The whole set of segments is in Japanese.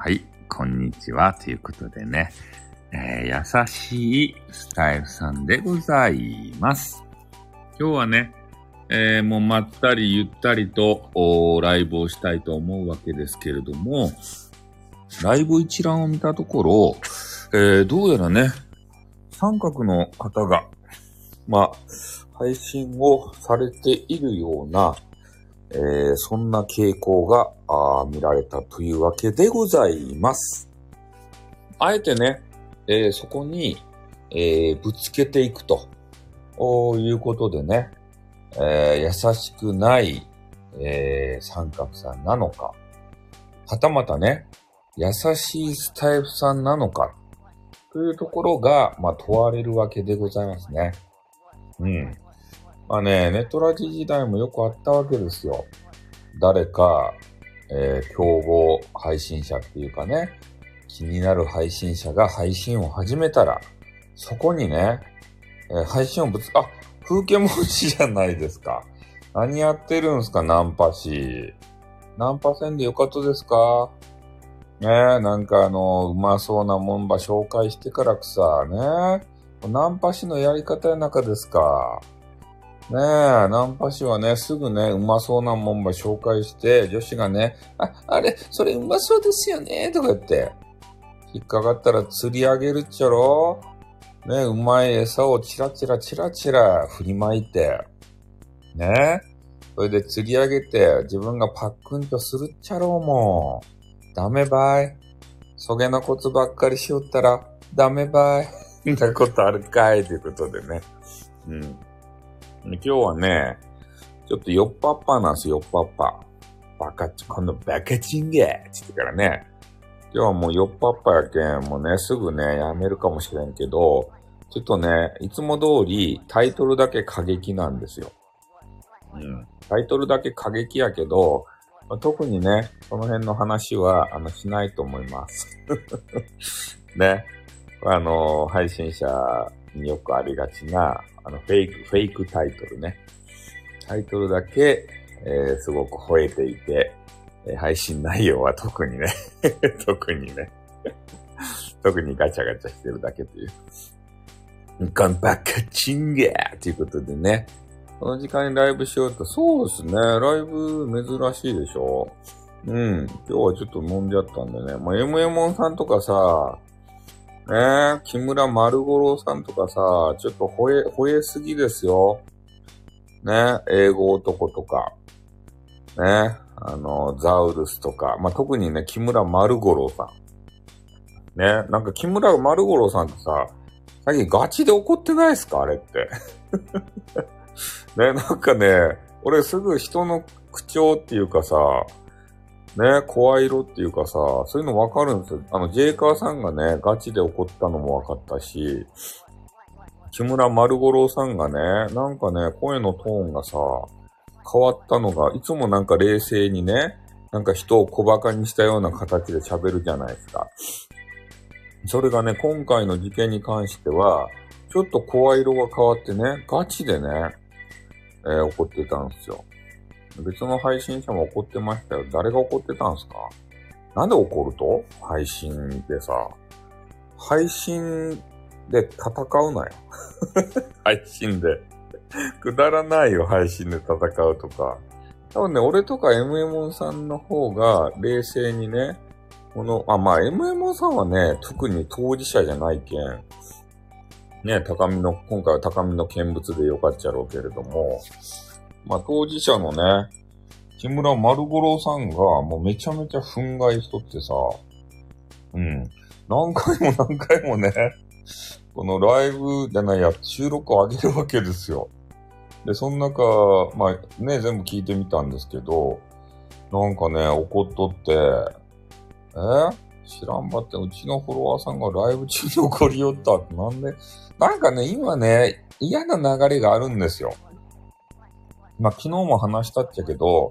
はい、こんにちは。ということでね、えー、優しいスタイルさんでございます。今日はね、えー、もうまったりゆったりとライブをしたいと思うわけですけれども、ライブ一覧を見たところ、えー、どうやらね、三角の方が、まあ、配信をされているような、えー、そんな傾向が見られたというわけでございます。あえてね、えー、そこに、えー、ぶつけていくということでね、え優しくない、え三角さんなのか、はたまたね、優しいスタイフさんなのか、というところが、まあ、問われるわけでございますね。うん。まあね、ネットラジ時代もよくあったわけですよ。誰か、えー、競合配信者っていうかね、気になる配信者が配信を始めたら、そこにね、えー、配信をぶつ、あ、風景文字じゃないですか。何やってるんすか、ナンパ師。ナンパ戦でよかったですかねえ、なんかあの、うまそうなもんば紹介してからくさ、ねナンパ師のやり方や中ですか。ねえ、ナンパ師はね、すぐね、うまそうなもんば紹介して、女子がね、あ、あれ、それうまそうですよね、とか言って、引っかかったら釣り上げるっちゃろね、うまい餌をチラチラチラチラ振りまいて、ねえそれで釣り上げて、自分がパックンとするっちゃろうもん。ダメばい。そげなことばっかりしよったら、ダメばい。んなことあるかいということでね。うん。今日はね、ちょっと酔っぱっぱなんですよ、酔っぱっぱ。バカチ、このバカチンゲーって言ってからね。今日はもう酔っぱっぱやけん、もうね、すぐね、やめるかもしれんけど、ちょっとね、いつも通りタイトルだけ過激なんですよ。うん。タイトルだけ過激やけど、まあ、特にね、その辺の話は、あの、しないと思います。ね。あの、配信者によくありがちな、あの、フェイク、フェイクタイトルね。タイトルだけ、えー、すごく吠えていて、えー、配信内容は特にね 特にね特にガチャガチャしてるだけという。ガンバカチンゲーということでね。この時間にライブしようと、そうですね。ライブ珍しいでしょうん。今日はちょっと飲んじゃったんでね。まあ、MMON さんとかさ、ねえ、木村丸五郎さんとかさ、ちょっと吠え、吠えすぎですよ。ね英語男とか。ねあの、ザウルスとか。まあ、特にね、木村丸五郎さん。ねなんか木村丸五郎さんってさ、最近ガチで怒ってないですか？あれって。ねなんかね、俺すぐ人の口調っていうかさ、ね、声色っていうかさ、そういうのわかるんですよ。あの、ジェイカーさんがね、ガチで怒ったのもわかったし、木村丸五郎さんがね、なんかね、声のトーンがさ、変わったのが、いつもなんか冷静にね、なんか人を小馬鹿にしたような形で喋るじゃないですか。それがね、今回の事件に関しては、ちょっと声色が変わってね、ガチでね、えー、怒ってたんですよ。別の配信者も怒ってましたよ。誰が怒ってたんすか？なんで怒ると？配信でさ。配信で戦うなよ。配信で。くだらないよ、配信で戦うとか。多分ね、俺とか MM さんの方が冷静にね、この、あ、まあ MM さんはね、特に当事者じゃないけん、ね、高みの、今回は高みの見物でよかっちゃろうけれども、まあ、当事者のね、木村丸五郎さんがもうめちゃめちゃ憤慨しとってさ、うん。何回も何回もね、このライブじゃないや、収録を上げるわけですよ。で、その中、まあね、全部聞いてみたんですけど、なんかね、怒っとって、え？知らんばって、うちのフォロワーさんがライブ中に怒りよったなんで、なんかね、今ね、嫌な流れがあるんですよ。まあ、昨日も話したっちゃけど、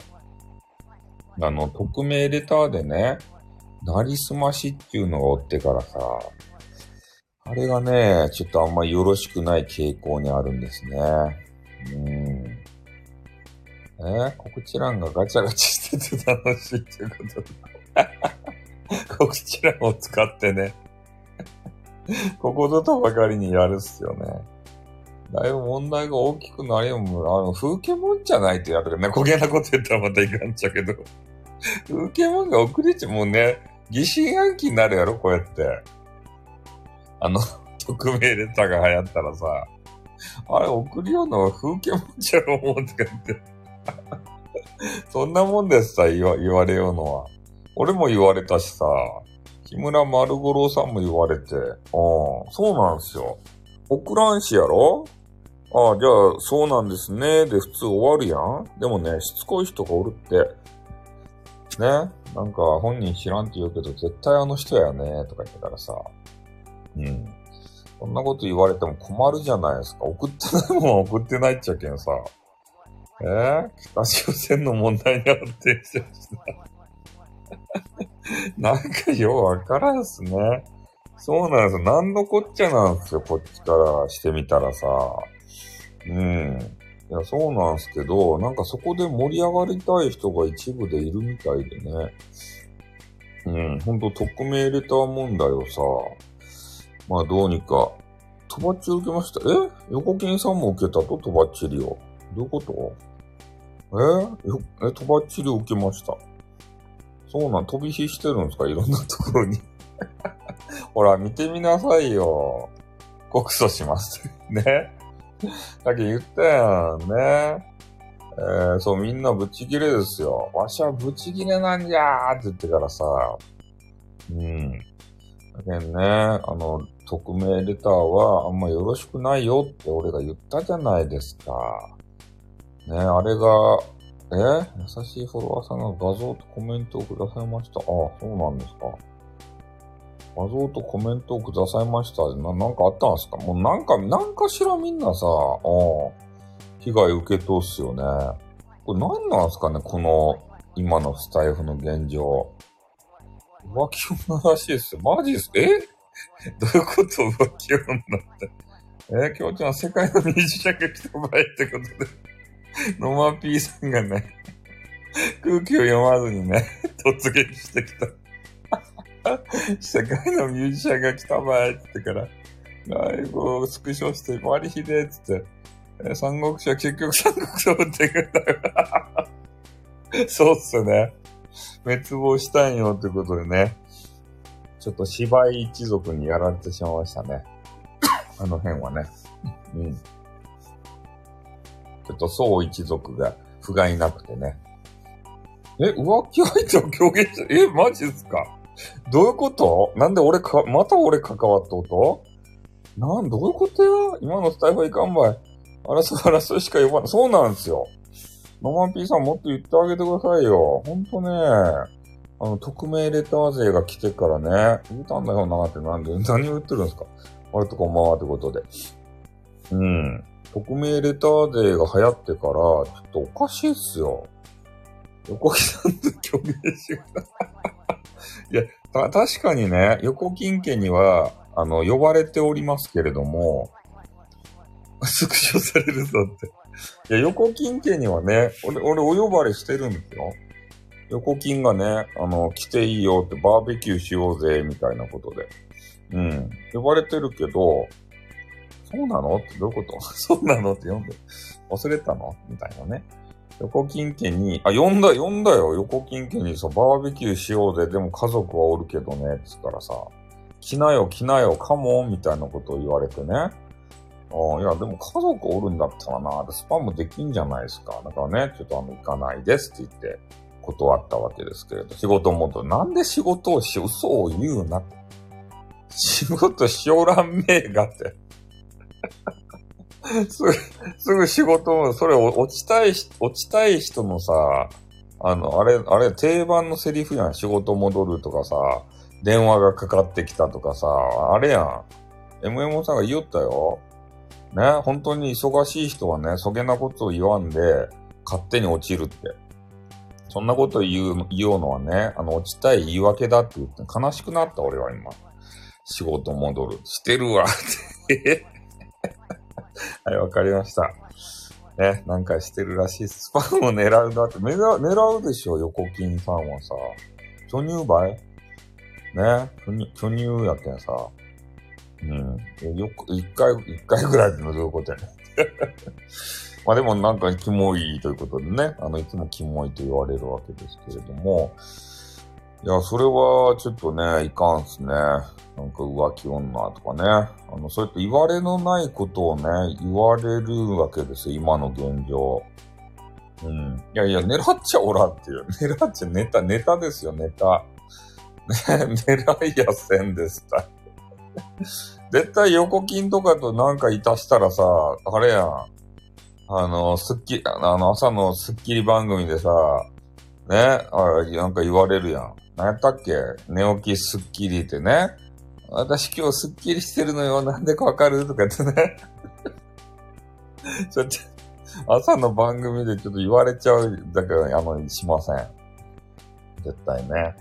あの、匿名レターでね、なりすましっていうのがおってからさ、あれがね、ちょっとあんまよろしくない傾向にあるんですね。うん。えー、告知欄がガチャガチャしてて楽しいっていうこと こちらを使ってね、ここぞとばかりにやるっすよね。だいぶ問題が大きくなりよも、あの、風景もんじゃないってやるけどね、焦げなこと言ったらまたいかんちゃうけど。風景もんが遅れちゃもうね、疑心暗鬼になるやろ、こうやって。あの、匿名レターが流行ったらさ、あれ送るような風景もんじゃろ、思うとか言って。そんなもんですさ、言わ言われようのは。俺も言われたしさ、木村丸五郎さんも言われて、ああ、そうなんですよ。送らんしやろ？ああ、じゃあ、そうなんですね。で、普通終わるやん。でもね、しつこい人がおるって。ね。なんか、本人知らんって言うけど、絶対あの人やね。とか言ってたらさ。うん。そんなこと言われても困るじゃないですか。送ってないもん送ってないっちゃけんさ。え？ー、北朝鮮の問題に発展してるしな。なんかようわからんっすね。そうなんですよ。なんのこっちゃなんですよ。こっちからしてみたらさ。うん。いや、そうなんすけど、なんかそこで盛り上がりたい人が一部でいるみたいでね。うん、ほんと匿名レター問題をさ、まあどうにか、とばっちり受けました。え？横金さんも受けたと？とばっちりを。どういうこと？え？よえ、とばっちり受けました。そうなん、飛び火してるんですか？いろんなところに ほら、見てみなさいよ。告訴します。ね。さっき言ったやん、ね。えー、そう、みんなブチギレですよ。わしはブチギレなんじゃーって言ってからさ。うん。だけどね、あの、匿名レターはあんまよろしくないよって俺が言ったじゃないですか。ね、あれが、え？優しいフォロワーさんが画像とコメントをくださいました。ああ、そうなんですか。画像とコメントをくださいました。な、なんかあったんですか？もうなんか、なんかしらみんなさ、うん、被害受け通すよね。これ何なんすかね？この、今のスタイフの現状。浮気女らしいっすよ。マジっす？え？どういうこと？浮気女って。えきょうちゃん、世界のミュージシャンが来た場合ってことで。ノマピーさんがね、空気を読まずにね、突撃してきた。世界のミュージシャンが来たばいって言ってから、ライブをスクショして、回りひでっつって、え、三国志は結局三国志を打ってくれたよ。そうっすね。滅亡したんよってことでね。ちょっと芝居一族にやられてしまいましたね。あの辺はね。うん。ちょっと宋一族が不甲斐なくてね。え、浮気相手を狂言者、え、マジっすか？どういうこと？なんで俺か、また俺関わったこと？なん、どういうことや？今のスタイフはいかんばい。争う争うしか呼ばない。そうなんですよ。ノマンピーさんもっと言ってあげてくださいよ。ほんとね、あの、匿名レター勢が来てからね、言うたんだよなってなんで、何を言ってるんですか？あれとこんばんはってことで。うん。匿名レター勢が流行ってから、ちょっとおかしいっすよ。横木さんと共鳴しよう。いや、た、確かにね、横金家には、あの、呼ばれておりますけれども、スクショされるぞって。いや、横金家にはね、俺、俺お呼ばれしてるんですよ。横金がね、あの、来ていいよってバーベキューしようぜ、みたいなことで。うん。呼ばれてるけど、そうなのってどういうこと？そうなのって読んで、忘れたの？みたいなね。横金家に、あ、呼んだ、呼んだよ。横金家にさ、バーベキューしようぜ。でも家族はおるけどね。つったらさ、来なよ、来なよ、カモンみたいなことを言われてね。あいや、でも家族おるんだったらな、スパムできんじゃないですか。だからね、ちょっとあの、行かないですって言って、断ったわけですけれど、仕事戻る。なんで仕事をし、嘘を言うな。仕事しおらんめえがって。すぐ、すぐ仕事、それ落ちたい、落ちたい人のさ、あの、あれ、あれ定番のセリフやん。仕事戻るとかさ、電話がかかってきたとかさ、あれやん。MM さんが言おったよ。ね、本当に忙しい人はね、そげなことを言わんで、勝手に落ちるって。そんなこと言う、言うのはね、あの、落ちたい言い訳だって言って悲しくなった俺は今。仕事戻る。してるわって。はい、わかりました。ね、なんかしてるらしいスパンを狙うだって、狙狙うでしょ、横金さんはさ。巨乳梅ねね、巨乳、やってんさ。うん。よく、一回、一回ぐらいってのはどういうことやね。まあでもなんかキモいということでね、あの、いつもキモいと言われるわけですけれども、いや、それはちょっとね、いかんっすね。なんか浮気女とかね。あの、そうやって言われのないことをね、言われるわけですよ、今の現状。うん。いやいや、狙っちゃおらっていう。狙っちゃネタ、ネタですよ、ネタ。ね、狙いやせんでした。絶対横金とかとなんかいたしたらさ、あれやん。あの、スッキリ、あの、朝のスッキリ番組でさ、ね、あなんか言われるやん。何やったっけ？寝起きスッキリってね。私今日スッキリしてるのよ。なんでかわかる？とか言ってね。ちょっと、朝の番組でちょっと言われちゃう。だから、あの、しません。絶対ね。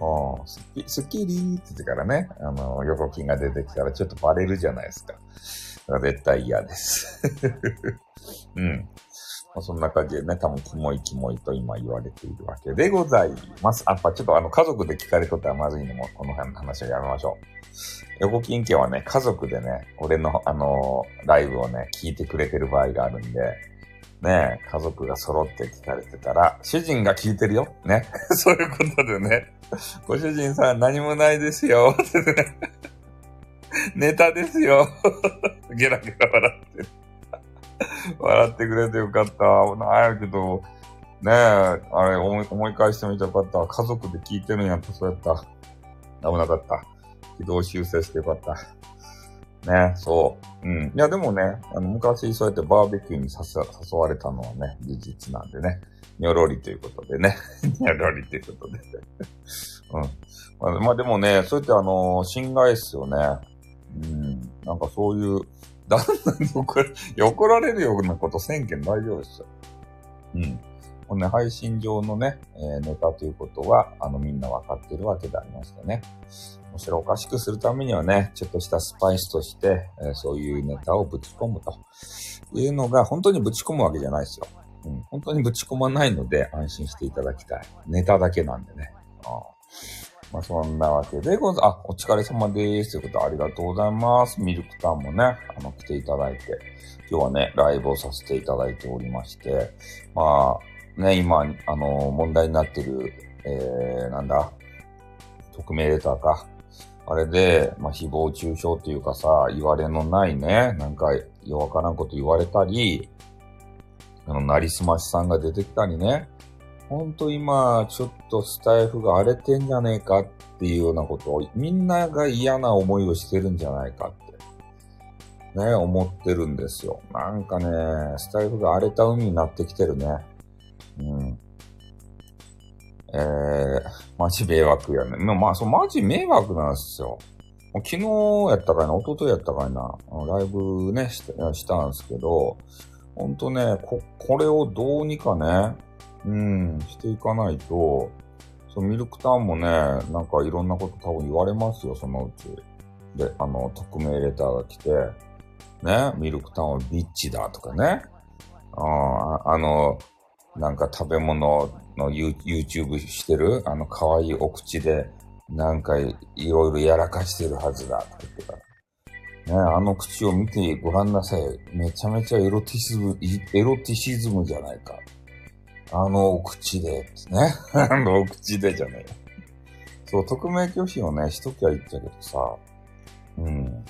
うん、スッキスッキリって言ってからね、あの、横金が出てきたらちょっとバレるじゃないですか。だから絶対嫌です。うん。まあ、そんな感じでね、多分キモいキモいと今言われているわけでございます。あ、やっぱちょっとあの家族で聞かれとったらまずいのも、この辺の話はやめましょう。横金家はね、家族でね、俺のあのー、ライブをね、聞いてくれてる場合があるんで、ね家族が揃って聞かれてたら、主人が聞いてるよ。ね。そういうことでね、ご主人さん何もないですよ。ってね。ネタですよ。ゲラゲラ笑って。笑ってくれてよかった。なんやけど、ねえ、あれ思い思い返してみてよかった。家族で聞いてるんやった、そうやった。危なかった。軌道修正してよかった。ね、そう。うん。いや、でもね、あの、昔そうやってバーベキューに誘われたのはね、事実なんでね。にょろりということでね。にょろりということで。うん。まあ、まあ、でもね、そうやってあの、心外っすよね。うん。なんかそういう、旦那に怒ら怒られるようなことせんけん大丈夫ですよ。うん。このね、配信上のね、えー、ネタということは、あの、みんなわかってるわけでありましてね。むしろおかしくするためにはね、ちょっとしたスパイスとして、えー、そういうネタをぶち込むというのが、本当にぶち込むわけじゃないですよ。うん、本当にぶち込まないので安心していただきたい。ネタだけなんでね。あまあ、そんなわけでござ、あ、お疲れ様です。ということでありがとうございます。ミルクタンもね、あの、来ていただいて、今日はね、ライブをさせていただいておりまして、まあ、ね、今、あの、問題になってる、えー、なんだ、匿名レターか。あれで、まあ、誹謗中傷というかさ、言われのないね、なんか、弱からんこと言われたり、あの、なりすましさんが出てきたりね、ほんと今、ちょっとスタイフが荒れてんじゃねえかっていうようなことを、みんなが嫌な思いをしてるんじゃないかって、ね、思ってるんですよ。なんかね、スタイフが荒れた海になってきてるね。うん。えー、マジ迷惑やね。まあ、そう、マジ迷惑なんですよ。昨日やったかいな、一昨日やったかいな、ライブね、したしたんですけど、ほんとね、こ、これをどうにかね、うん、していかないと、そのミルクタウンもね、なんかいろんなこと多分言われますよ、そのうち。で、あの、匿名レターが来て、ね、ミルクタウンはビッチだとかね。ああの、なんか食べ物の YouTube してる、あの可愛いお口で、なんかいろいろやらかしてるはずだとか言ってから。ね、あの口を見てごらんなさい。めちゃめちゃエロティシズム、エロティシズムじゃないか。あのお口で、ね。あのお口でじゃねえそう、匿名拒否をね、しときゃいいっちゃけどさ、うん。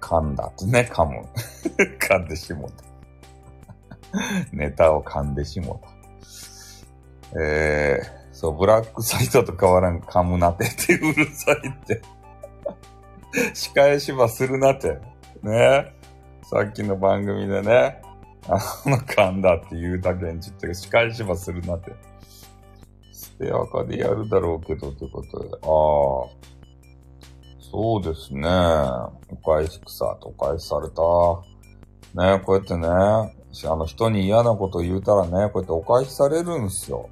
噛んだってね、噛む。噛んでしもた。ネタを噛んでしもた。えー、そう、ブラックサイトと変わらん噛むなてってうるさいって。仕返しはするなって。ね。さっきの番組でね。あの、噛んだって言うだけにちょっと仕返しはするなって。ステアカでやるだろうけどってことで。ああ。そうですね。お返し草とお返しされた。ねこうやってね、あの人に嫌なこと言うたらね、こうやってお返しされるんすよ。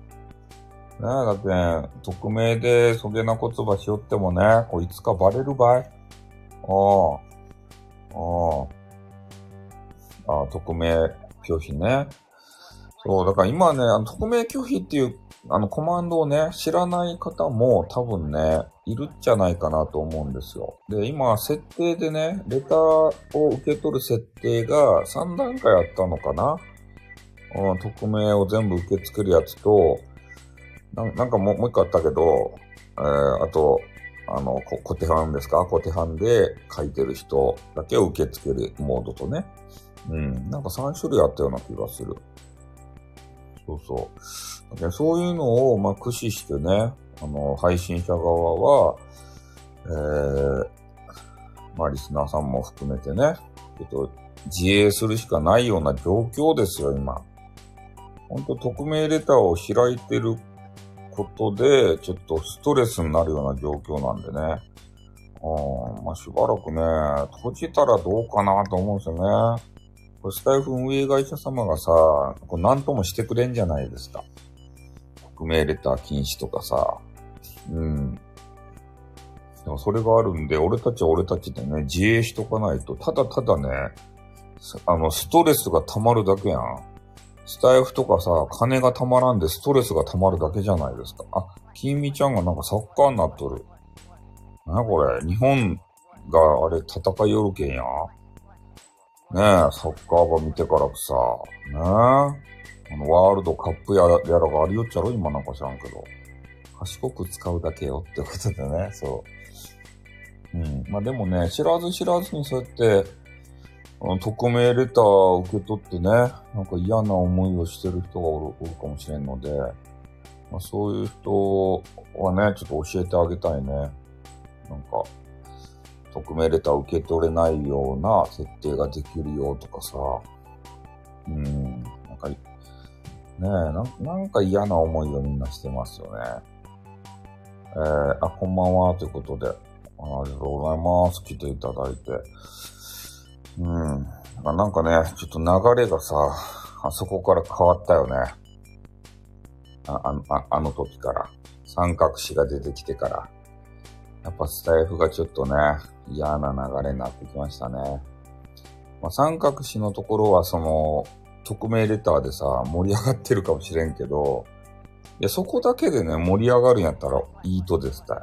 ねだってね、匿名でそげな言葉しよってもね、こういつかバレる場合。ああ。ああ。あ匿名拒否ね。そう、だから今ね、あの匿名拒否っていうあの、コマンドをね、知らない方も多分ね、いるんじゃないかなと思うんですよ。で、今、設定でね、レターを受け取る設定が3段階あったのかなうん、匿名を全部受け付けるやつと、なんかもうもう一個あったけど、えー、あと、あの、こ固定版ですか？固定版で書いてる人だけを受け付けるモードとね。うん、なんか3種類あったような気がする。そうそう。でそういうのを、まあ、駆使してね、あの、配信者側は、えー、まあ、リスナーさんも含めてね、ちょっと、自衛するしかないような状況ですよ、今。ほんと、匿名レターを開いてることで、ちょっとストレスになるような状況なんでね。うん、まあ、しばらくね、閉じたらどうかなと思うんですよね。これスタイフ運営会社様がさ、これ何ともしてくれんじゃないですか。匿名レター禁止とかさ。うん。でもそれがあるんで、俺たちは俺たちでね、自衛しとかないと、ただただね、あの、ストレスが溜まるだけやん。スタイフとかさ、金が溜まらんでストレスが溜まるだけじゃないですか。あ、きみちゃんがなんかサッカーになっとる。なこれ日本があれ戦いよるけんや。ねえ、サッカーば見てからさ、ねえ、あの、ワールドカップやらやらがありよっちゃろ今なんか知らんけど。賢く使うだけよってことでね、そう。うん。まあでもね、知らず知らずにそうやって、あの匿名レターを受け取ってね、なんか嫌な思いをしてる人がおるおるかもしれんので、まあ、そういう人はね、ちょっと教えてあげたいね。なんか、匿名レター受け取れないような設定ができるよとかさ、うん、なんか、ねえ、なんか嫌な思いをみんなしてますよね。えー、あ、こんばんは、ということで、ありがとうございます。来ていただいて。うん。なんかね、ちょっと流れがさ、あそこから変わったよね。あ、ああの時から。三角詞が出てきてから。やっぱスタイフがちょっとね、嫌な流れになってきましたね。まあ、三角詞のところはその、匿名レターでさ、盛り上がってるかもしれんけど、いや、そこだけでね、盛り上がるんやったらいいとですたい。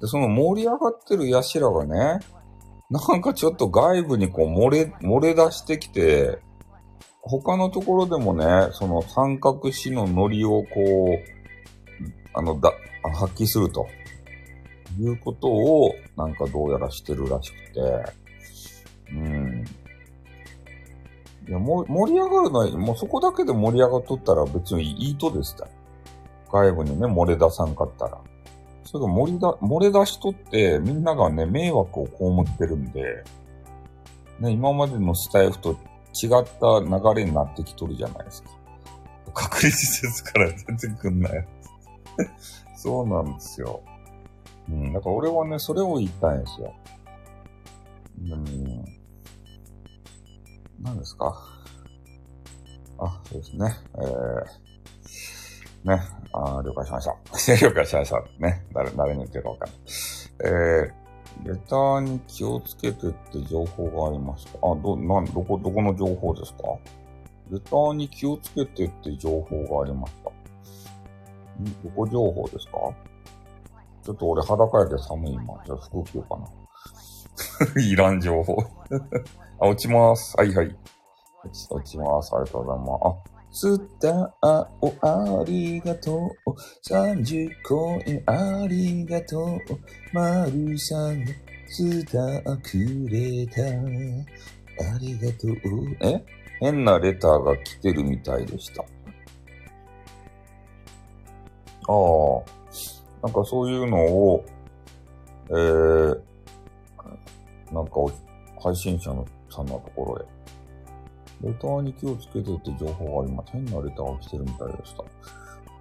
で、その盛り上がってる奴らがね、なんかちょっと外部にこう漏れ、漏れ出してきて、他のところでもね、その三角詞のノリをこう、あの、だ、発揮すると。いうことを、なんかどうやらしてるらしくて、うん。いや、も盛り上がるのは、もうそこだけで盛り上がっとったら別にいいとですた。外部にね、漏れ出さんかったら。それが漏れだ、漏れ出しとって、みんながね、迷惑を被ってるんで、ね、今までのスタイフと違った流れになってきとるじゃないですか。確立説から全然くんない。そうなんですよ。うん、だから俺はね、それを言いたいんですよ。うん。何ですか？あ、そうですね。えー、ね。あ了解しました。了解しました。ね。誰、誰に言ってるかわかんない。えー、レターに気をつけてって情報がありました。あ、ど、なん、どこ、どこの情報ですか？レターに気をつけてって情報がありました。ん？どこ情報ですか？ちょっと俺裸やけど寒い今。じゃあ服着ようかな。いらん情報 あ、落ちます。はいはい。落ちます。ありがとうございます。あ、スターをありがとう。30コインありがとう。マルさんがスターくれた。ありがとう。え？変なレターが来てるみたいでした。ああ。なんかそういうのを、えー、なんか配信者のさんのところへ、レターに気をつけてって情報があります。変なレターが来てるみたいでした。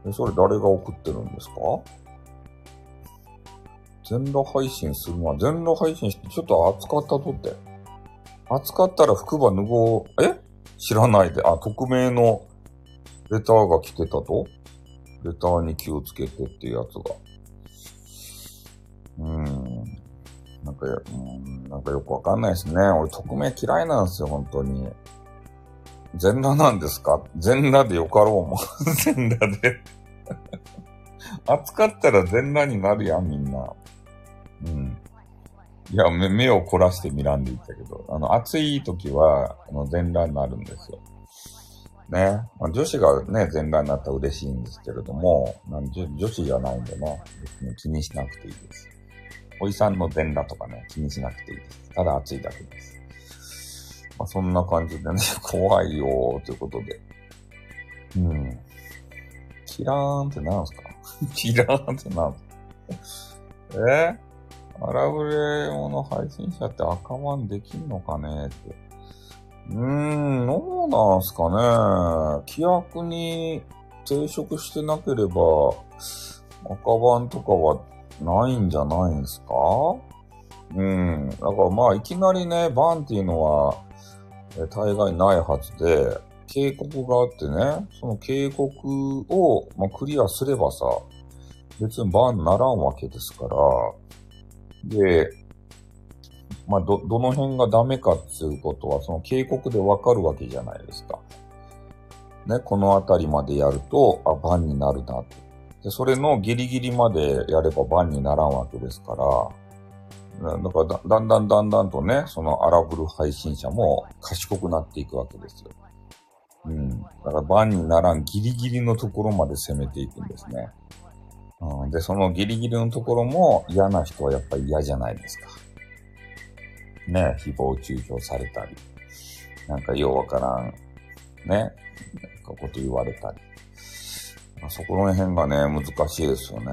え、それ誰が送ってるんですか？全裸配信するのは、全裸配信してちょっと暑かったとって。暑かったら服ば脱ごう、え？知らないで。あ、匿名のレターが来てたと？レターに気をつけてっていうやつが。うん。なんか、うん、なんかよくわかんないですね。俺、匿名嫌いなんですよ、本当に。全裸なんですか？全裸でよかろうも。全裸で 暑かったら全裸になるやん、みんな。うん。いや、目目を凝らして見らんでいったけど、あの、暑い時は、あの、全裸になるんですよ。ね。まあ、女子がね、全裸になったら嬉しいんですけれども、なん女女子じゃないんでね、別に気にしなくていいです。おじさんの全裸とかね、気にしなくていいです。ただ暑いだけです。まあ、そんな感じでね、怖いよーということで。うん。キラーンってなんすか？キラーンってなんすか？え？アラブレ用の配信者って赤番できんのかねって。うーん、どうなんすかね。規約に抵触してなければ、赤番とかはないんじゃないんすか？うん。だからまあ、いきなりね、バンっていうのは、え大概ないはずで、警告があってね、その警告を、まあ、クリアすればさ、別にバンならんわけですから、で、まあ、ど、どの辺がダメかっていうことは、その警告でわかるわけじゃないですか。ね、このあたりまでやると、あ、バンになるなって。で、それのギリギリまでやればバンにならんわけですから、だからだんだんだんだんとね、そのアラブル配信者も賢くなっていくわけですよ。うん。だからバンにならんギリギリのところまで攻めていくんですね。うん、で、そのギリギリのところも嫌な人はやっぱり嫌じゃないですか。ね、誹謗中傷されたり、なんかようわからん、ね、なんかこと言われたり。そこら辺がね、難しいですよね。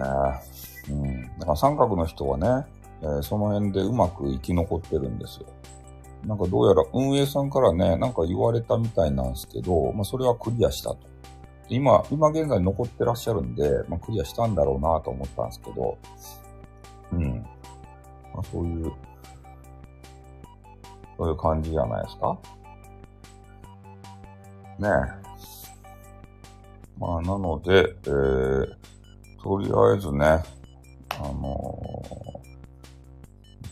うん。だから三角の人はね、えーその辺でうまく生き残ってるんですよ。なんかどうやら運営さんからね、なんか言われたみたいなんですけど、まあそれはクリアしたと。今、今現在残ってらっしゃるんで、まあクリアしたんだろうなと思ったんですけど、うん。まあそういう、そういう感じじゃないですか。ねえ。まあなので、えー、とりあえずね、あのー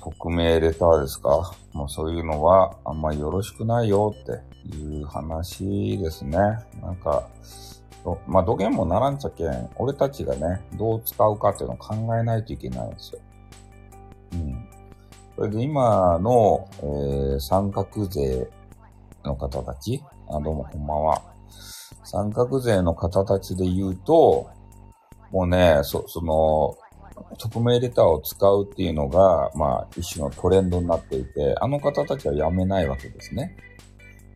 匿名レターですか？まあそういうのはあんまよろしくないよっていう話ですね。なんか、どまあ土源もならんちゃけん、俺たちがね、どう使うかっていうのを考えないといけないんですよ。うん。それで今の、えー三角税の方たち、あ、どうもこんばんは。三角税の方たちで言うと、もうね、そ、その、匿名レターを使うっていうのが、まあ、一種のトレンドになっていて、あの方たちはやめないわけですね。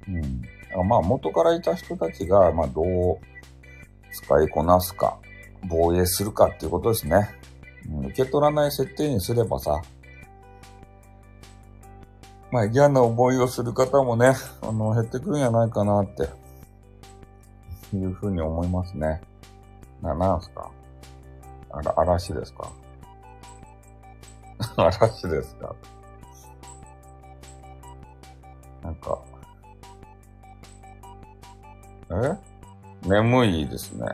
うん。まあ、元からいた人たちが、まあ、どう使いこなすか、防衛するかっていうことですね。うん、受け取らない設定にすればさ、まあ、嫌な思いをする方もね、あの、減ってくるんじゃないかなって、いうふうに思いますね。な、なんすか？あら、嵐ですか？嵐ですか？なんか、え？眠いですね。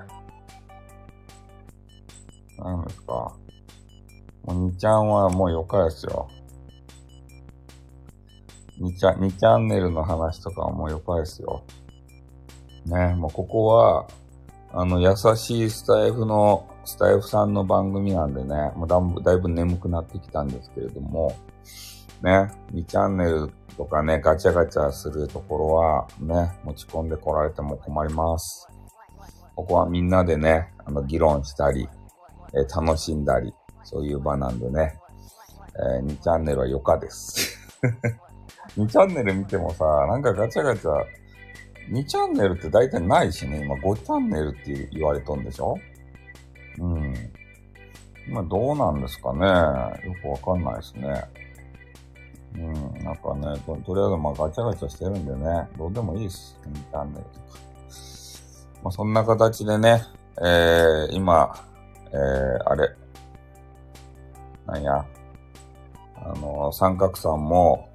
なんですか？もう2ちゃんはもうよかですよ。2チャン、2チャンネルの話とかはもうよかですよ。ね、もうここは、あの、優しいスタイフの、スタイフさんの番組なんでね、もうだいぶだいぶ眠くなってきたんですけれども、ね、2チャンネルとかね、ガチャガチャするところは、ね、持ち込んで来られても困ります。ここはみんなでね、あの、議論したり、えー楽しんだり、そういう場なんでね、えー2チャンネルは余暇です。2チャンネル見てもさ、なんかガチャガチャ、2チャンネルって大体ないしね、今5チャンネルって言われとんでしょ？うん。まあどうなんですかね。よくわかんないですね。うん。なんかね、ととりあえずまあガチャガチャしてるんでね、どうでもいいです。2チャンネルとか。まあそんな形でね、えー、今、えー、あれ、なんや、あの、三角さんも、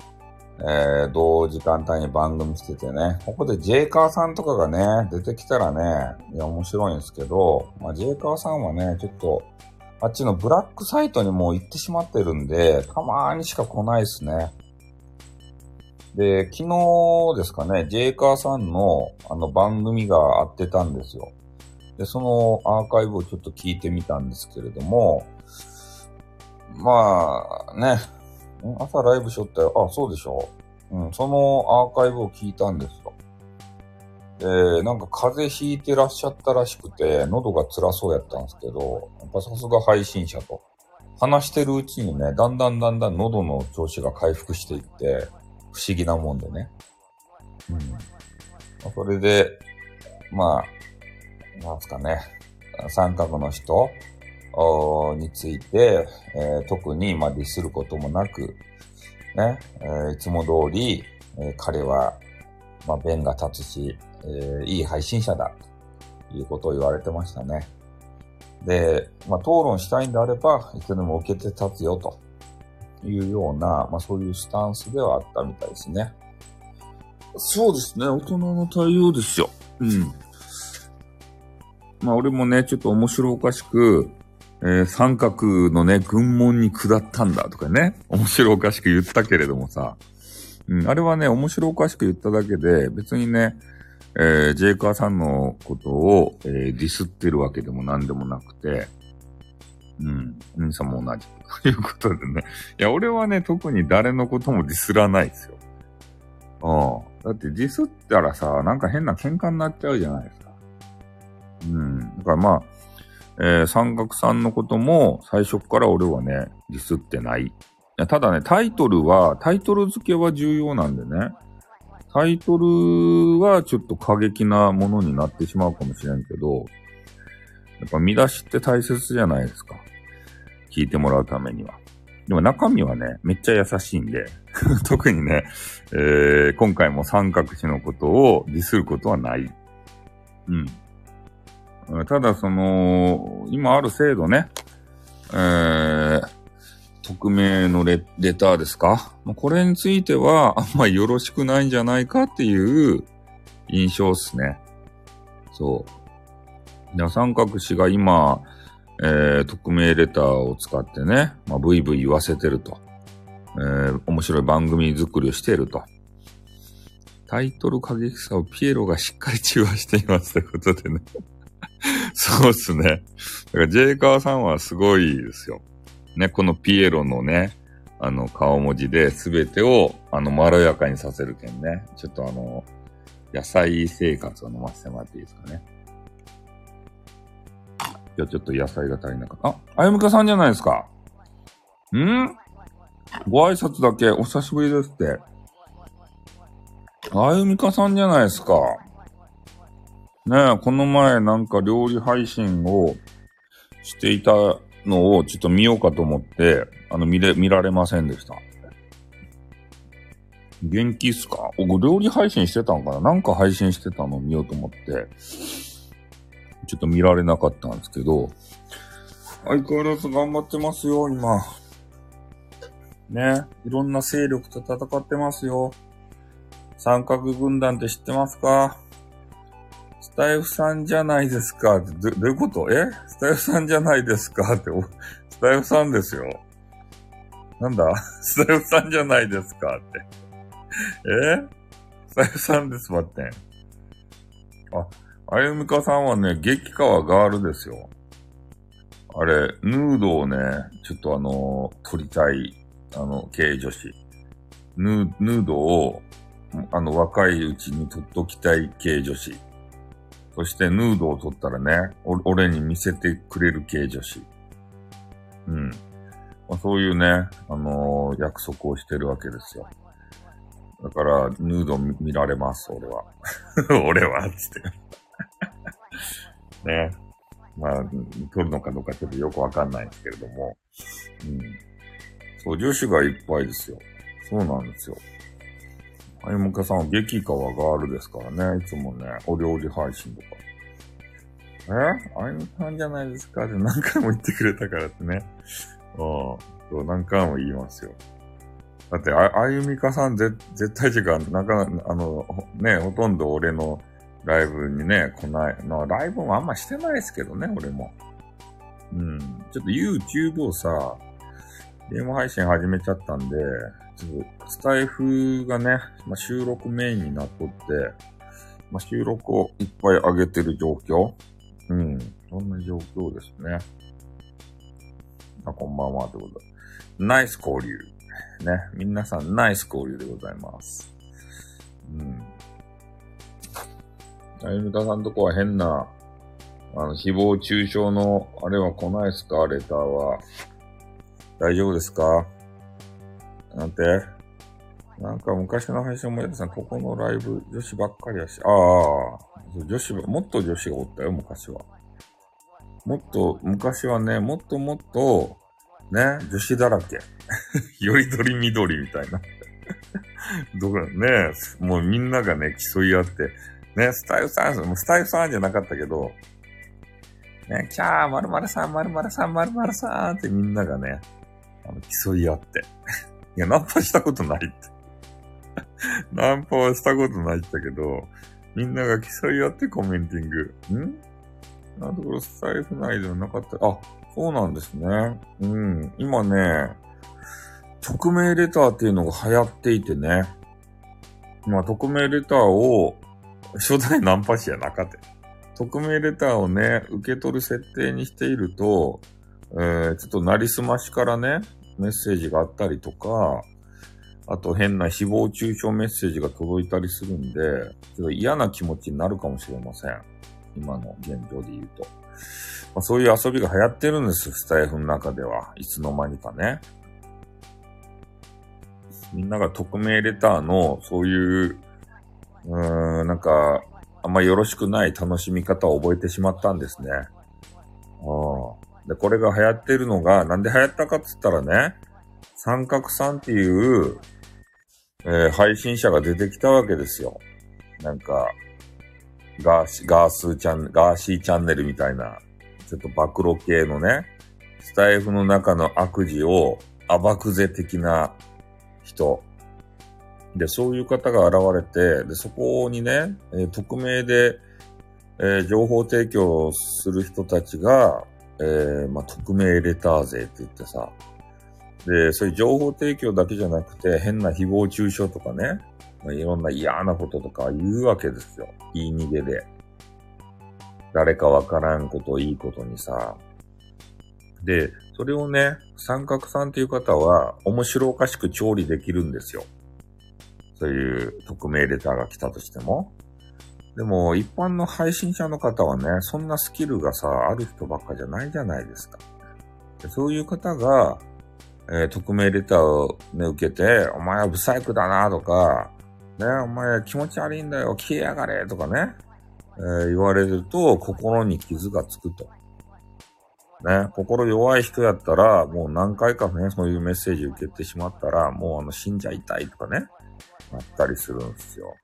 えー、同時間帯に番組しててね、ここでジェイカーさんとかがね、出てきたらね、いや、面白いんですけど、まあ、ジェイカーさんはね、ちょっと、あっちのブラックサイトにもう行ってしまってるんで、たまーにしか来ないですね。で、昨日ですかね、ジェイカーさんのあの番組があってたんですよ。で、そのアーカイブをちょっと聞いてみたんですけれども、まあね、朝ライブしよったよ。あ、そうでしょう。うん、そのアーカイブを聞いたんですよ。で、なんか風邪ひいてらっしゃったらしくて、喉が辛そうやったんですけど、やっぱさすが配信者と。話してるうちにね、だんだんだんだん喉の調子が回復していって、不思議なもんでね。うん。それで、まあ、なんすかね、三角の人について、えー、特に、まあ、ディスることもなく、ね、えー、いつも通り、えー、彼は、まあ、弁が立つし、えー、いい配信者だ、ということを言われてましたね。で、まあ、討論したいんであれば、いつでも受けて立つよ、というような、まあ、そういうスタンスではあったみたいですね。そうですね、大人の対応ですよ。うん。まあ、俺もね、ちょっと面白おかしく、えー、三角のね、軍門に下ったんだとかね、面白おかしく言ったけれどもさ、うん、あれはね、面白おかしく言っただけで、別にね、えー、ジェイカーさんのことを、えー、ディスってるわけでも何でもなくて、うん、兄さんも同じ。ということでね。いや、俺はね、特に誰のこともディスらないですよ。うん。だってディスったらさ、なんか変な喧嘩になっちゃうじゃないですか。うん。だからまあ、えー、三角さんのことも最初から俺はね、ディスってない。ただね、タイトルは、タイトル付けは重要なんでね。タイトルはちょっと過激なものになってしまうかもしれんけど、やっぱ見出しって大切じゃないですか。聞いてもらうためには。でも中身はね、めっちゃ優しいんで、特にね、えー、今回も三角詞のことをディスることはない。うん。ただ、その、今ある制度ね、えー、匿名のレレターですか？これについては、あんまよろしくないんじゃないかっていう印象っすね。そう。で、三角氏が今、えー、匿名レターを使ってね、まあ、ブイブイ言わせてると。えー、面白い番組作りをしていると。タイトル過激さをピエロがしっかり中和していますということでね そうっすね。だからジェイカーさんはすごいですよ。ね、このピエロのね、あの、顔文字で全てを、あの、まろやかにさせるけんね。ちょっとあの、野菜生活を飲ませてもらっていいですかね。いや、ちょっと野菜が足りなかった。あ、あゆむかさんじゃないですか。ん？ご挨拶だけ、お久しぶりですって。あゆみかさんじゃないですか。ねえ、この前なんか料理配信をしていたのをちょっと見ようかと思って、あの、見れ、見られませんでした。元気っすか？お、料理配信してたんかな？なんか配信してたのを見ようと思って、ちょっと見られなかったんですけど、相変わらず頑張ってますよ、今。ね。いろんな勢力と戦ってますよ。三角軍団って知ってますか？スタイフさんじゃないですかってど、どういうこと？え？スタイフさんじゃないですかって、スタイフさんですよ。なんだ？スタイフさんじゃないですかって。え？スタイフさんです、待って。あ、あゆみかさんはね、激川ガールですよ。あれ、ヌードをね、ちょっとあの、撮りたい、あの、経営女子。ヌー、ヌードを、あの、若いうちに撮っときたい経営女子。そしてヌードを取ったらね、俺に見せてくれる系女子。うん。まあ、そういうね、あのー、約束をしてるわけですよ。だから、ヌード見られます、俺は。俺は、つって ね。まあ、取るのかどうかちょっとよくわかんないんですけれども。うん。そう、女子がいっぱいですよ。そうなんですよ。あゆむかさんは激川ガールですからね。いつもね、お料理配信とか。え？あゆむさんじゃないですかって何回も言ってくれたからってね。うん。そう何回も言いますよ。だって、あ、あゆみかさんぜ、絶対時間、なんか、あの、ね、ほとんど俺のライブにね、来ない。のライブもあんましてないですけどね、俺も。うん。ちょっと YouTube をさ、ゲーム配信始めちゃったんで、ちょっとスタイフがね、まあ、収録メインになっとって、まあ、収録をいっぱい上げてる状況。うん。そんな状況ですね。あ、こんばんは、ということで。ナイス交流。ね。皆さん、ナイス交流でございます。うん。あゆみたさんとこは変な、あの、誹謗中傷の、あれは来ないですかレターは。大丈夫ですかなんてなんか昔の配信もやってたここのライブ女子ばっかりやし。ああ、女子ば、もっと女子がおったよ、昔は。もっと、昔はね、もっともっと、ね、女子だらけ。よりどりみどりみたいな。どこね、もうみんながね、競い合って、ね、スタイルさん、スタイルさんじゃなかったけど、ね、キャー、まるまるさん、まるまるさん、まるまるさんってみんながね、あの、競い合って。いや、ナンパしたことないって。ナンパはしたことないってけど、みんなが競い合ってコメンティング。ん？なところスタイフ内ではなかった。あ、そうなんですね。うん。今ね、匿名レターっていうのが流行っていてね。まあ、匿名レターを、初代ナンパ師やなかった。匿名レターをね、受け取る設定にしていると、えー、ちょっとなりすましからね、メッセージがあったりとか、あと変な誹謗中傷メッセージが届いたりするんで、ちょっと嫌な気持ちになるかもしれません。今の現状で言うと。まあ、そういう遊びが流行ってるんです、スタイフの中では。いつの間にかね。みんなが匿名レターの、そういう、うーん、なんか、あんまよろしくない楽しみ方を覚えてしまったんですね。うん。で、これが流行ってるのが、なんで流行ったかって言ったらね、三角さんっていう、えー配信者が出てきたわけですよ。なんか、ガーシ、ガースチャン、ガーシーチャンネルみたいな、ちょっと暴露系のね、スタイフの中の悪事を暴くぜ的な人。で、そういう方が現れて、で、そこにね、えー匿名で、えー情報提供する人たちが、えーまあ、匿名レター税って言ってさ、で、そういう情報提供だけじゃなくて、変な誹謗中傷とかね、まあ、いろんな嫌なこととか言うわけですよ。言い逃げで。誰かわからんこといいことにさ。で、それをね、三角さんっていう方は面白おかしく調理できるんですよ。そういう匿名レターが来たとしても。でも、一般の配信者の方はね、そんなスキルがさ、ある人ばっかじゃないじゃないですか。でそういう方が、えー匿名レターをね、受けて、お前はブサイクだなとか、ね、お前気持ち悪いんだよ、消えやがれとかね、えー言われると、心に傷がつくと。ね、心弱い人やったら、もう何回かね、そういうメッセージ受けてしまったら、もうあの、死んじゃいたいとかね、なったりするんですよ。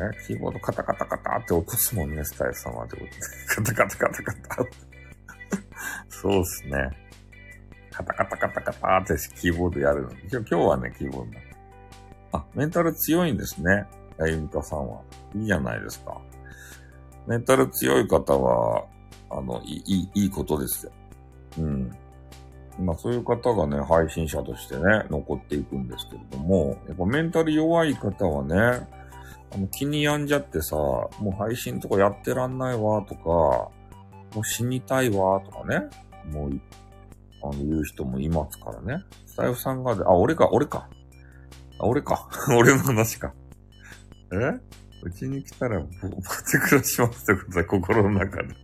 ね、キーボードカタカタカタって落とすもんね、スタイル様ってことで。カタカタカタカタって。そうっすね。カタカタカタカタってキーボードやるの。今日今日はね、キーボード。あ、メンタル強いんですね。あゆみかさんは。いいじゃないですか。メンタル強い方は、あの、いいいいことですよ。うん。まあそういう方がね、配信者としてね、残っていくんですけれども、やっぱメンタル弱い方はね、あの気に病んじゃってさ、もう配信とかやってらんないわとか、もう死にたいわとかね、もう、あの、言う人もいますからね。スタイフさんがで、あ、俺か、俺か。あ、俺か。俺の話か。え？うちに来たら、ぼ、ぼって暮らしますってことは心の中で。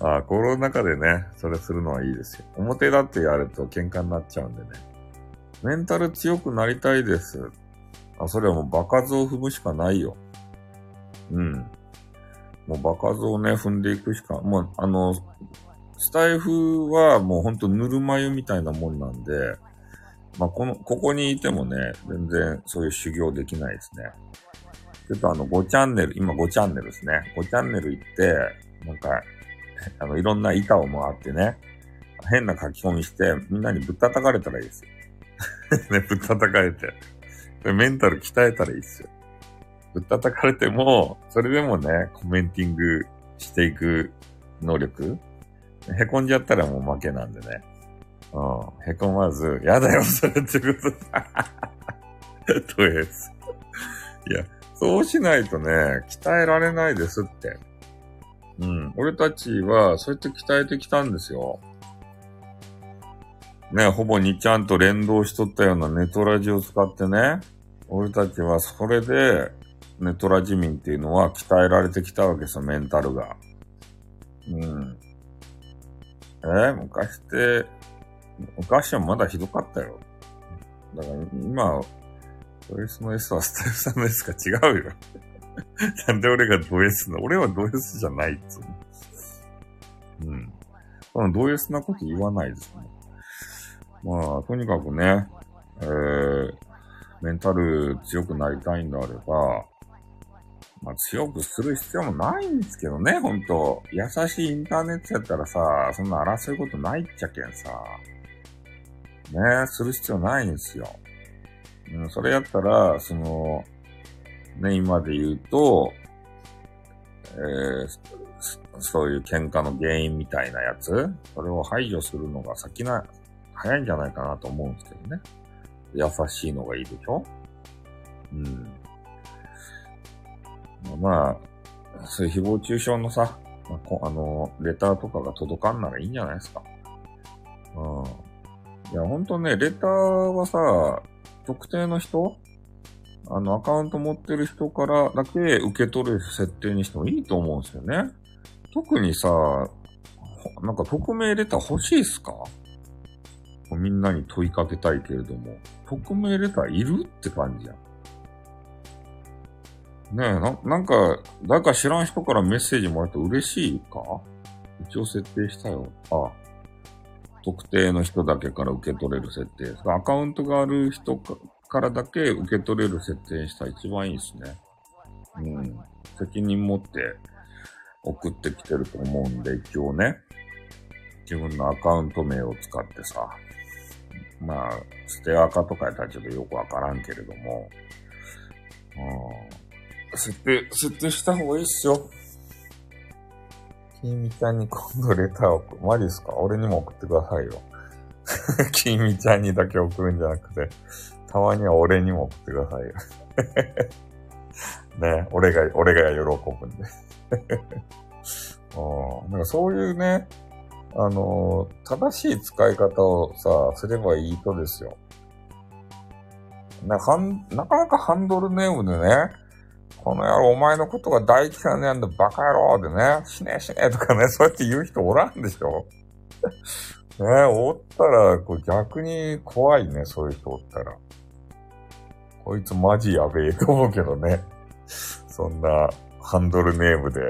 あ、心の中でね、それするのはいいですよ。表だってやると喧嘩になっちゃうんでね。メンタル強くなりたいです。あ、それはもう場数を踏むしかないよ。うん。もう場数をね、踏んでいくしか、もう、あの、スタイフはもうほんとぬるま湯みたいなもんなんで、まあ、この、ここにいてもね、全然そういう修行できないですね。ちょっとあの、5チャンネル、今5チャンネルですね。5チャンネル行って、なんか、あの、いろんな板を回ってね、変な書き込みして、みんなにぶったたかれたらいいですよ。ね、ぶったたかれて。メンタル鍛えたらいいですよ。ぶったたかれても、それでもね、コメンティングしていく能力へこんじゃったらもう負けなんでね。うん。へこまず、やだよ、それってことだ。とりあえず。いや、そうしないとね、鍛えられないですって。うん。俺たちは、そうやって鍛えてきたんですよ。ね、ほぼにちゃんと連動しとったようなネトラジを使ってね、俺たちはそれで、ネトラジ民っていうのは鍛えられてきたわけですよ、メンタルが。うん。えー昔って、昔はまだひどかったよ。だから今、ド S の S はスタイフさんの S か違うよ。なんで俺がド S な俺はド S じゃないっつう。うん。このド S なこと言わないですね。まあ、とにかくね、えー、メンタル強くなりたいんであれば、まあ強くする必要もないんですけどね、ほんと。優しいインターネットやったらさ、そんな争うことないっちゃけんさ。ねする必要ないんですよ。うん、それやったら、その、ね、今で言うと、えーそういう喧嘩の原因みたいなやつ、それを排除するのが先な、早いんじゃないかなと思うんですけどね。優しいのがいいでしょ？うん。まあ、そういう誹謗中傷のさ、まああの、レターとかが届かんならいいんじゃないですか？うん。いや、ほんとね、レターはさ、特定の人あの、アカウント持ってる人からだけ受け取る設定にしてもいいと思うんですよね。特にさ、なんか匿名レター欲しいっすか？みんなに問いかけたいけれども、匿名レターいるって感じやん。ねえ、な、なんか、誰か知らん人からメッセージもらって嬉しいか？一応設定したよ。あ、特定の人だけから受け取れる設定。アカウントがある人からだけ受け取れる設定したら一番いいですね。うん。責任持って送ってきてると思うんで、一応ね。自分のアカウント名を使ってさ。まあ、捨てアカとかやったらちょっとよくわからんけれども。うん。設定、設定した方がいいっすよ。君ちゃんに今度レターを送る。マジっすか？俺にも送ってくださいよ。君ちゃんにだけ送るんじゃなくて、たまには俺にも送ってくださいよ。ね、俺が、俺が喜ぶんで。うん、なんかそういうね、あの正しい使い方をさ、すればいいとですよ。なかなかハンドルネームでね、この野郎お前のことが大嫌いなんだバカ野郎でね、死ね死ねとかね、そうやって言う人おらんでしょ ねおったら、こう逆に怖いね、そういう人おったら。こいつマジやべえと思うけどね。そんなハンドルネームで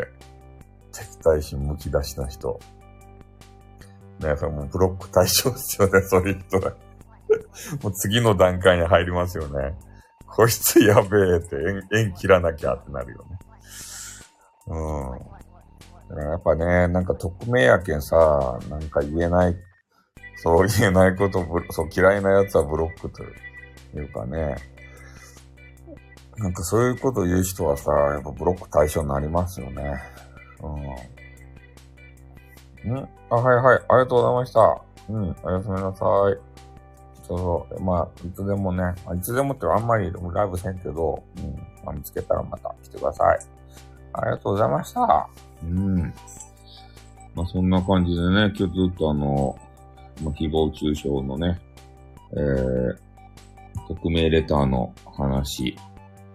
敵対心むき出しな人。ねそれもブロック対象ですよね、そういう人は。もう次の段階に入りますよね。こいつやべえって縁縁切らなきゃってなるよね。うん。やっぱね、なんか匿名やけんさ、なんか言えない、そう言えないこと、そう嫌いなやつはブロックというかね。なんかそういうこと言う人はさ、やっぱブロック対象になりますよね。うん。んあ、はいはい。ありがとうございました。うん。おやすみなさい。そうそう。まあ、いつでもね、いつでもってあんまりライブせんけど、うん。まあ、見つけたらまた来てください。ありがとうございました。うん。まあ、そんな感じでね、今日ずっとあの、まあ、誹謗中傷のね、えー、匿名レターの話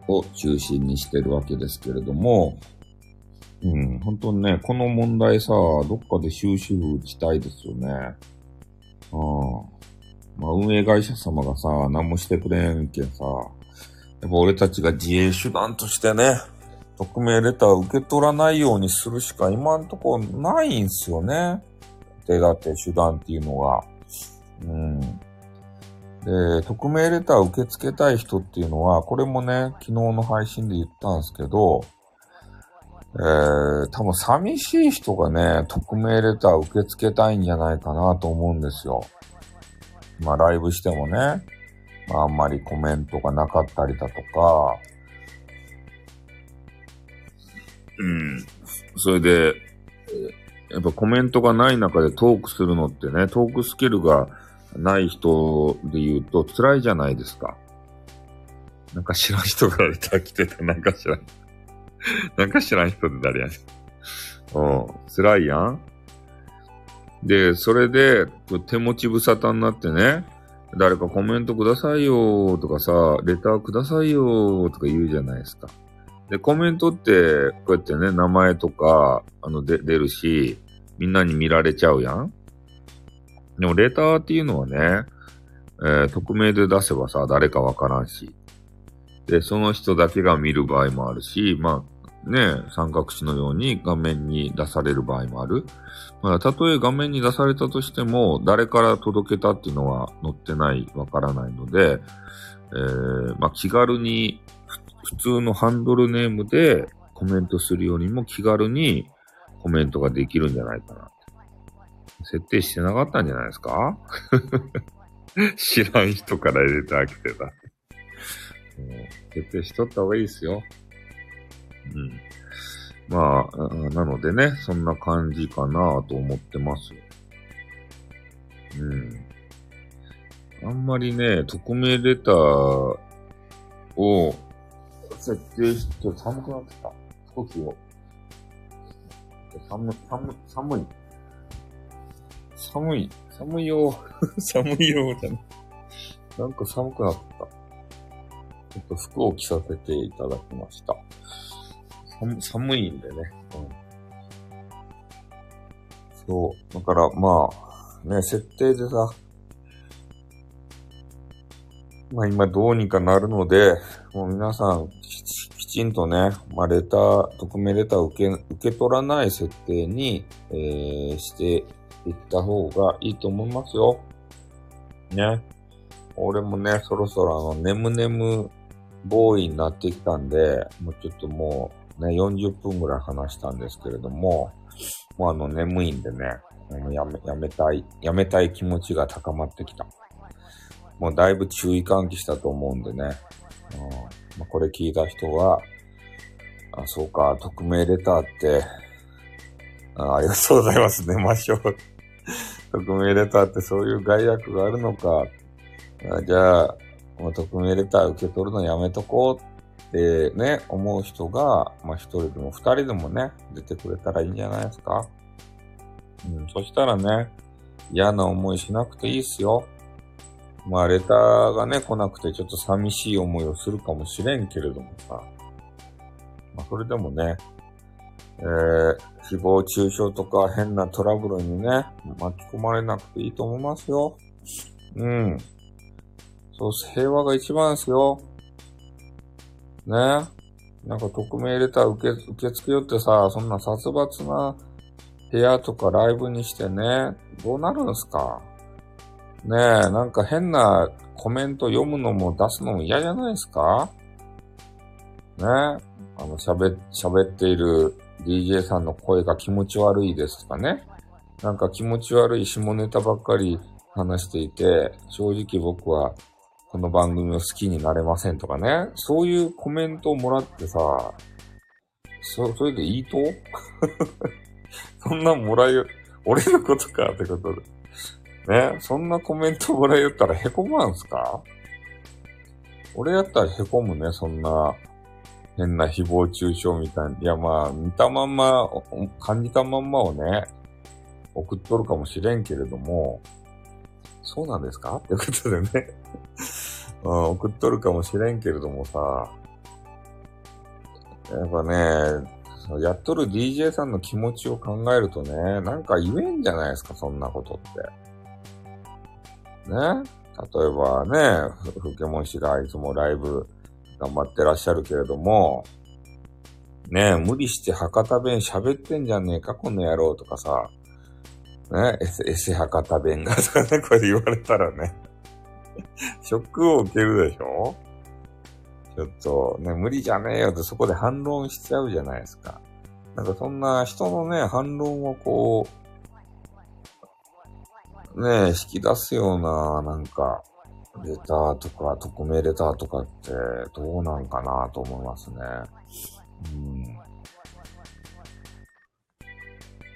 を中心にしてるわけですけれども、うん、本当にね、この問題さ、どっかで終止符打ちたいですよね。あまあ、運営会社様がさ、何もしてくれんけんさ、やっぱ俺たちが自衛手段としてね、匿名レター受け取らないようにするしか今んとこないんすよね。手立て手段っていうのが。うん。で、匿名レター受け付けたい人っていうのは、これもね、昨日の配信で言ったんですけど、えー、多分寂しい人がね、匿名レター受け付けたいんじゃないかなと思うんですよ。まあライブしてもね、まああんまりコメントがなかったりだとか、うん。それで、やっぱコメントがない中でトークするのってね、トークスキルがない人で言うと辛いじゃないですか。なんか知らん人がレター来てた、なんか知らん。なんか知らん人で誰やねん。うん。辛いやん。で、それで、手持ち無沙汰になってね、誰かコメントくださいよとかさ、レターくださいよとか言うじゃないですか。で、コメントって、こうやってね、名前とか、あの、で、出るし、みんなに見られちゃうやん。でも、レターっていうのはね、えー、匿名で出せばさ、誰かわからんし。で、その人だけが見る場合もあるし、まあ、ね、三角詞のように画面に出される場合もある。まあ、たとえ画面に出されたとしても、誰から届けたっていうのは載ってない、わからないので、えー、まあ、気軽に普通のハンドルネームでコメントするよりも気軽にコメントができるんじゃないかな。設定してなかったんじゃないですか？知らん人から入れてあげてた。設定しとった方がいいですよ。うん。まあ、なのでね、そんな感じかなと思ってますよ。うん。あんまりね、匿名レターを設定して、寒くなってきた。少しを。寒、寒、寒い。寒い。寒いよ。寒いよ、じゃななんか寒くなった。ょっと服を着させていただきました。寒いんでね。うん。そう。だから、まあ、ね、設定でさ、まあ今どうにかなるので、もう皆さんきちんとね、まあレター、匿名レターを受け、受け取らない設定に、えー、していった方がいいと思いますよ。ね。俺もね、そろそろあの、眠眠ボーイになってきたんで、もうちょっともうね、40分ぐらい話したんですけれども、もうあの、眠いんでね、やめ、やめたい、やめたい気持ちが高まってきた。もうだいぶ注意喚起したと思うんでね。うんまあ、これ聞いた人は、あ、そうか、匿名レターって、あありがとうございます。寝ましょう。匿名レターってそういう害悪があるのか。じゃあ、匿名レター受け取るのやめとこうってね、思う人が、まあ一人でも二人でもね、出てくれたらいいんじゃないですか。うん、そしたらね、嫌な思いしなくていいっすよ。まあ、レターがね、来なくてちょっと寂しい思いをするかもしれんけれどもさ。まあ、それでもね、えー、誹謗中傷とか変なトラブルにね、巻き込まれなくていいと思いますよ。うん。そう、平和が一番ですよ。ね。なんか匿名レター受け、受付けよってさ、そんな殺伐な部屋とかライブにしてね、どうなるんすか？ねえ、なんか変なコメント読むのも出すのも嫌じゃないですか？ねえあの、喋、喋っている DJ さんの声が気持ち悪いですとかね。なんか気持ち悪い下ネタばっかり話していて、正直僕はこの番組を好きになれませんとかね。そういうコメントをもらってさ、そ、それでいいと？そんなもらえる、俺のことかってことで。ね、そんなコメントもらえたら凹まんすか？俺やったら凹むね、そんな変な誹謗中傷みたいな。いや、まあ、見たまんま、感じたまんまをね、送っとるかもしれんけれども、そうなんですか？ってことでねうん、送っとるかもしれんけれどもさ、やっぱね、やっとる DJ さんの気持ちを考えるとね、なんか言えんじゃないですか、そんなことって。ね？例えばね、ふけもん氏がいつもライブ頑張ってらっしゃるけれども、ね無理して博多弁喋ってんじゃねえか、この野郎とかさ、ね、エセ、エセ博多弁がとかね、これ言われたらね、ショックを受けるでしょ？ちょっとね、無理じゃねえよってそこで反論しちゃうじゃないですか。なんかそんな人のね、反論をこう、ね、引き出すような、なんか、レターとか、匿名レターとかってどうなんかなと思いますね。うん。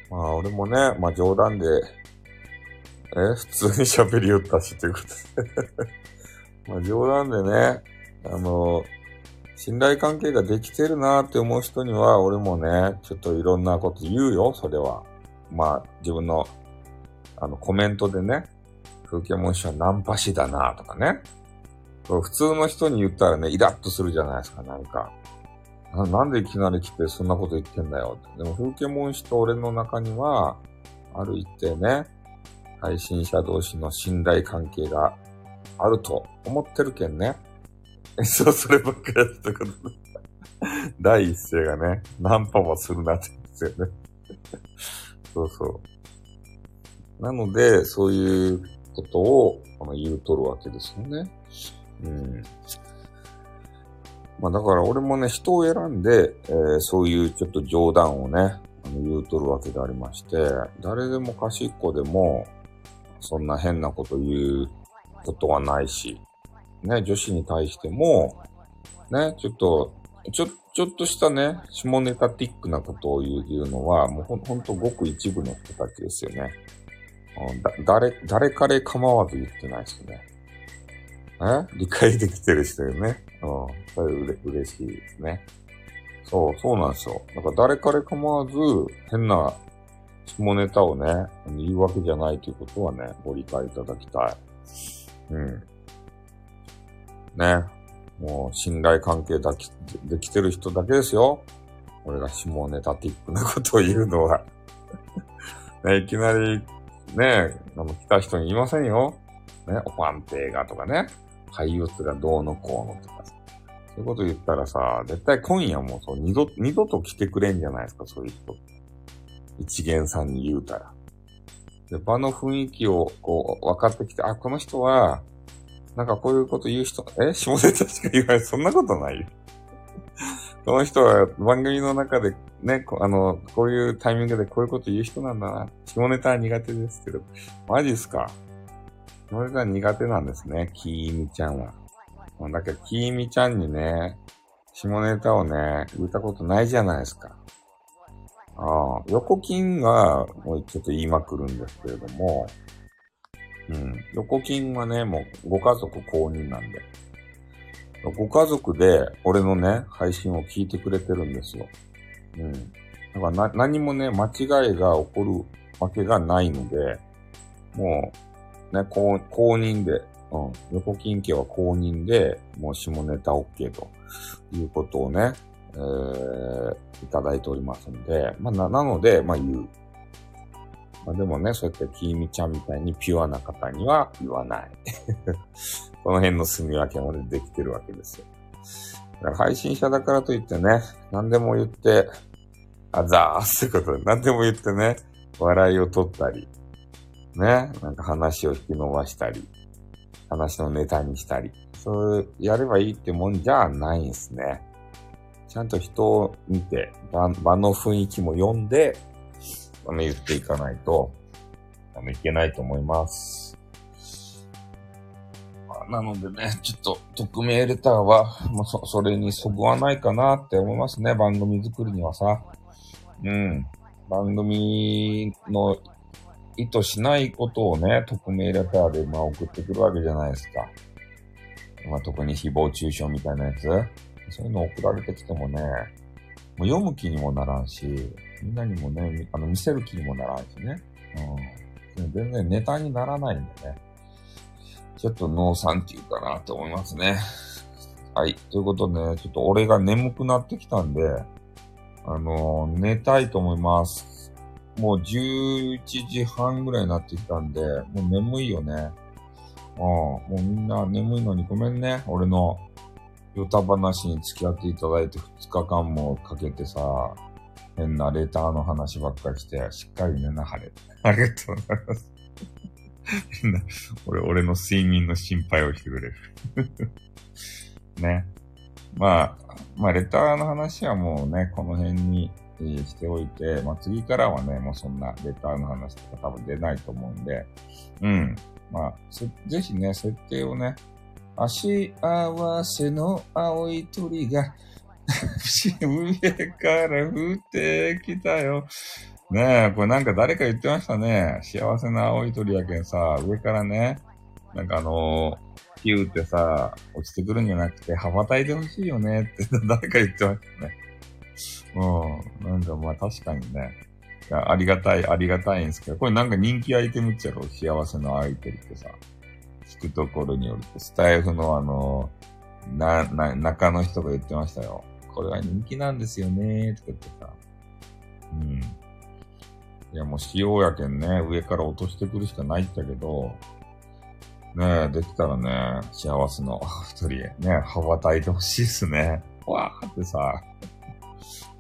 まあ、俺もね、まあ冗談で、え、普通に喋りよったし、ということで まあ冗談でね、あの、信頼関係ができてるなーって思う人には、俺もね、ちょっといろんなこと言うよ、それは。まあ、自分の、あの、コメントでね、風景文書はナンパ師だなとかね。普通の人に言ったらね、イラッとするじゃないですか、なんか。ななんでいきなり来てそんなこと言ってんだよって。でも、風景文書と俺の中には、ある一定ね、配信者同士の信頼関係があると思ってるけんね。そう、そればっかりやったこと 第一声がね、ナンパもするなって言うんですよね。そうそう。なので、そういうことをあの言うとるわけですよね。うん。まあだから俺もね、人を選んで、えー、そういうちょっと冗談をね、あの言うとるわけでありまして、誰でも賢い子でも、そんな変なこと言うことはないし、ね、女子に対しても、ね、ちょっと、ちょ、ちょっとしたね、下ネタティックなことを言う言うのは、もうほんほんとごく一部の人たちですよね。だ誰、誰彼構わず言ってないですよね。え？理解できてる人よね。うん。それうれ嬉しいですね。そう、そうなんですよ。だから誰彼構わず、変な下ネタをね、言うわけじゃないということはね、ご理解いただきたい。うん。ね。もう、信頼関係だき、できてる人だけですよ。俺が下ネタティックなことを言うのは ね、いきなり、ね、あの、来た人に言いませんよ。ね、おパンテーがとかね、俳優がどうのこうのとかそういうこと言ったらさ、絶対今夜もそう、二度、二度と来てくれんじゃないですか、そういう人。一元さんに言うたら。で、場の雰囲気をこう分かってきて、あ、この人は、なんかこういうこと言う人、え下ネタしか言わない。そんなことないよ。この人は番組の中でね、あの、こういうタイミングでこういうこと言う人なんだな。下ネタは苦手ですけど。マジっすか下ネタは苦手なんですね。きーみちゃんは。だけど、きーみちゃんにね、下ネタをね、言ったことないじゃないですか。ああ、横金は、もうちょっと言いまくるんですけれども、うん。横金はね、もうご家族公認なんで。ご家族で俺のね、配信を聞いてくれてるんですよ。うん。だからな、何もね、間違いが起こるわけがないので、もう、ね、公公認で、うん。横金家は公認で、もう下ネタ OK ということをね、えー、いただいておりますんで、まあ、な、なので、まあ、言う。まあ、でもね、そうやってきみちゃんみたいにピュアな方には言わない。この辺の住み分けまでできてるわけですよ。配信者だからといってね、何でも言って、あざーすってことで、何でも言ってね、笑いを取ったり、ね、なんか話を引き伸ばしたり、話のネタにしたり、そうやればいいってもんじゃないんすね。ちゃんと人を見て、場場の雰囲気も読んで、あの、言っていかないと、あの、いけないと思います。まなのでね、ちょっと、匿名レターは、まあ、そ、それにそぐわないかなって思いますね、番組作りにはさ。うん。番組の意図しないことをね、匿名レターで、まあ、送ってくるわけじゃないですか。まあ、特に誹謗中傷みたいなやつ。そういうの送られてきてもね、もう読む気にもならんし、みんなにもね、あの、見せる気にもならんしね。うん。全然ネタにならないんでね。ちょっとノーサンキューかなと思いますね。はい。ということで、ね、ちょっと俺が眠くなってきたんで、あのー、寝たいと思います。もう11時半ぐらいになってきたんで、もう眠いよね。うん。もうみんな眠いのにごめんね。俺のヨタ話に付き合っていただいて2日間もかけてさ、変なレターの話ばっかりして、しっかり寝なはれ。ありがとうございます。みんな、俺、俺の睡眠の心配をしてくれる。ね。まあ、まあ、レターの話はもうね、この辺に、しておいて、まあ、次からはね、もうそんなレターの話とか多分出ないと思うんで、うん。まあ、ぜひね、設定をね、足合わせの青い鳥が、上から降ってきたよ。ねえ、これなんか誰か言ってましたね。幸せな青い鳥やけんさ、上からね、なんかあのー、ピューってさ、落ちてくるんじゃなくて、羽ばたいてほしいよねって 誰か言ってましたね。うん。なんかまあ確かにね。ありがたい、ありがたいんですけど、これなんか人気アイテムっちゃろ幸せのアイテムってさ。くところによると、スタイフのあの、な、な、中の人が言ってましたよ。これは人気なんですよねとか言ってさ。うん。いやもう仕様やけんね、上から落としてくるしかないんだけど、ねえ、できたらね、幸せの二人へね、羽ばたいてほしいっすね。わーってさ、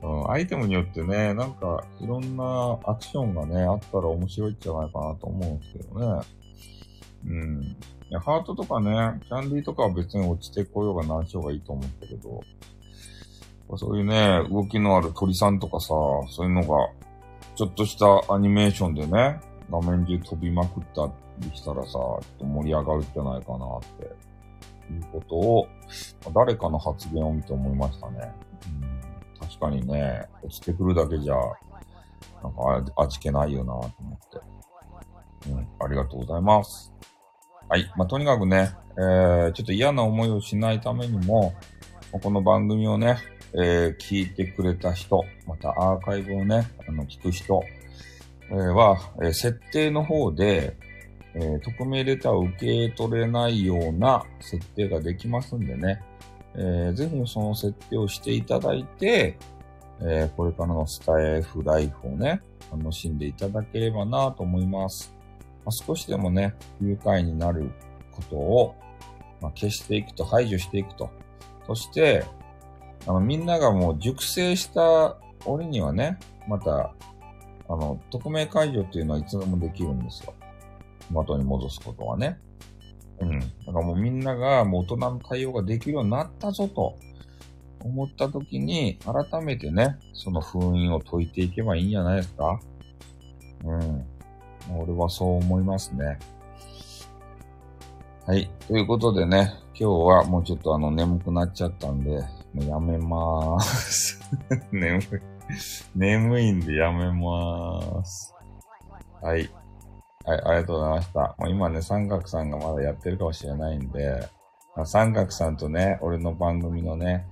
うん、アイテムによってね、なんかいろんなアクションがね、あったら面白いんじゃないかなと思うんですけどね。うん。ハートとかね、キャンディーとかは別に落ちてこようが何しようがいいと思うんだけど、そういうね、動きのある鳥さんとかさ、そういうのが、ちょっとしたアニメーションでね、画面中飛びまくったりしたらさ、ちょっと盛り上がるんじゃないかなって、いうことを、誰かの発言を見て思いましたね。うん、確かにね、落ちてくるだけじゃ、なんか味気ないよなと思って。うん、ありがとうございます。はい。まあ、とにかくね、えー、ちょっと嫌な思いをしないためにも、この番組をね、えー、聞いてくれた人、またアーカイブをね、あの、聞く人、えー、は、えー、設定の方で、えー、匿名レターを受け取れないような設定ができますんでね、えー、ぜひその設定をしていただいて、えー、これからのスタイフライフをね、楽しんでいただければなと思います。まあ、少しでもね、不愉快になることを、まあ、消していくと、排除していくと。そして、あの、みんながもう熟成した折にはね、また、あの、匿名解除っていうのはいつでもできるんですよ。元に戻すことはね。うん。だからもうみんながもう大人の対応ができるようになったぞと思った時に、改めてね、その封印を解いていけばいいんじゃないですかうん。俺はそう思いますね。はい。ということでね、今日はもうちょっとあの眠くなっちゃったんで、もうやめまーす。眠い。眠いんでやめまーす。はい。はい、ありがとうございました。もう今ね、三角さんがまだやってるかもしれないんで、ま、三角さんとね、俺の番組のね、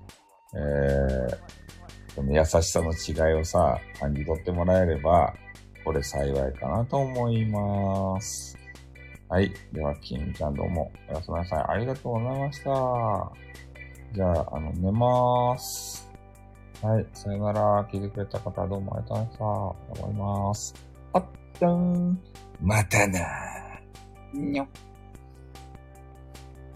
えー、この優しさの違いをさ、感じ取ってもらえれば、これ幸いかなと思います。はい。では、金ちゃんどうもおやすみなさい。ありがとうございました。じゃあ、あの、寝まーす。はい。さよなら。聞いてくれた方どうもありがとうございました。思います。あっちゃん。またなー。にょっ。